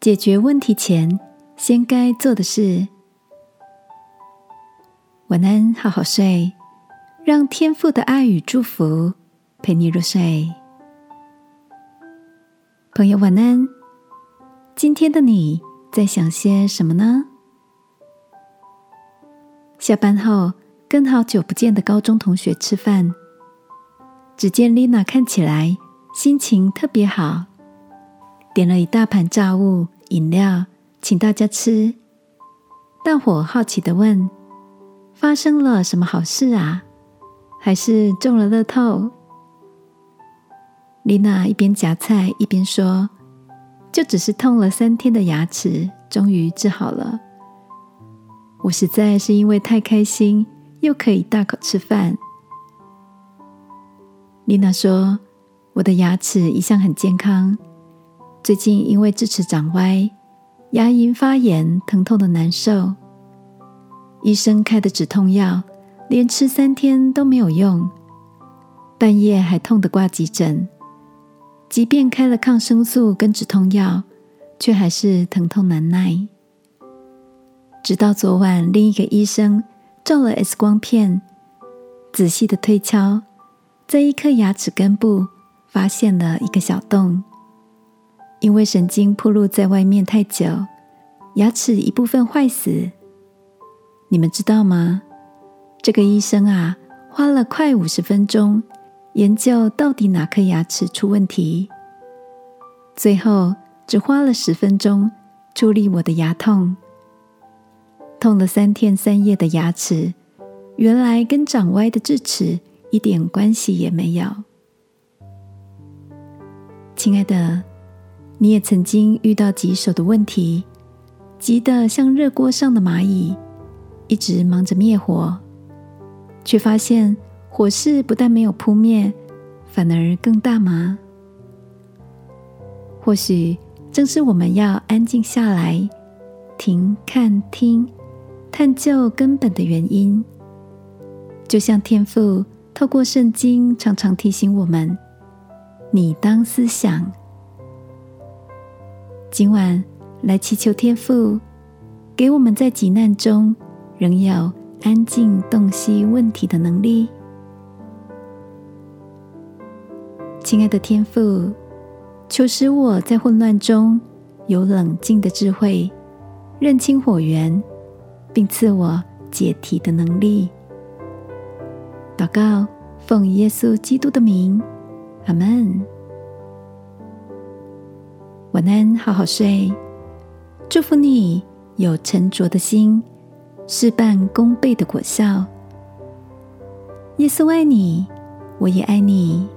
解决问题前，先该做的事。晚安，好好睡，让天父的爱与祝福陪你入睡。朋友，晚安。今天的你在想些什么呢？下班后跟好久不见的高中同学吃饭，只见丽娜看起来心情特别好。点了一大盘炸物、饮料，请大家吃。大伙好奇的问：“发生了什么好事啊？还是中了乐透？”丽娜一边夹菜一边说：“就只是痛了三天的牙齿，终于治好了。我实在是因为太开心，又可以大口吃饭。”丽娜说：“我的牙齿一向很健康。”最近因为智齿长歪，牙龈发炎，疼痛的难受。医生开的止痛药，连吃三天都没有用，半夜还痛得挂急诊。即便开了抗生素跟止痛药，却还是疼痛难耐。直到昨晚，另一个医生照了 X 光片，仔细的推敲，在一颗牙齿根部发现了一个小洞。因为神经暴露在外面太久，牙齿一部分坏死。你们知道吗？这个医生啊，花了快五十分钟研究到底哪颗牙齿出问题，最后只花了十分钟处理我的牙痛。痛了三天三夜的牙齿，原来跟长歪的智齿一点关系也没有。亲爱的。你也曾经遇到棘手的问题，急得像热锅上的蚂蚁，一直忙着灭火，却发现火势不但没有扑灭，反而更大吗？或许正是我们要安静下来，停、看、听，探究根本的原因。就像天父透过圣经常常提醒我们：“你当思想。”今晚来祈求天父，给我们在急难中仍有安静洞悉问题的能力。亲爱的天父，求使我在混乱中有冷静的智慧，认清火源，并赐我解题的能力。祷告，奉耶稣基督的名，阿门。晚安，好好睡。祝福你有沉着的心，事半功倍的果效。耶稣爱你，我也爱你。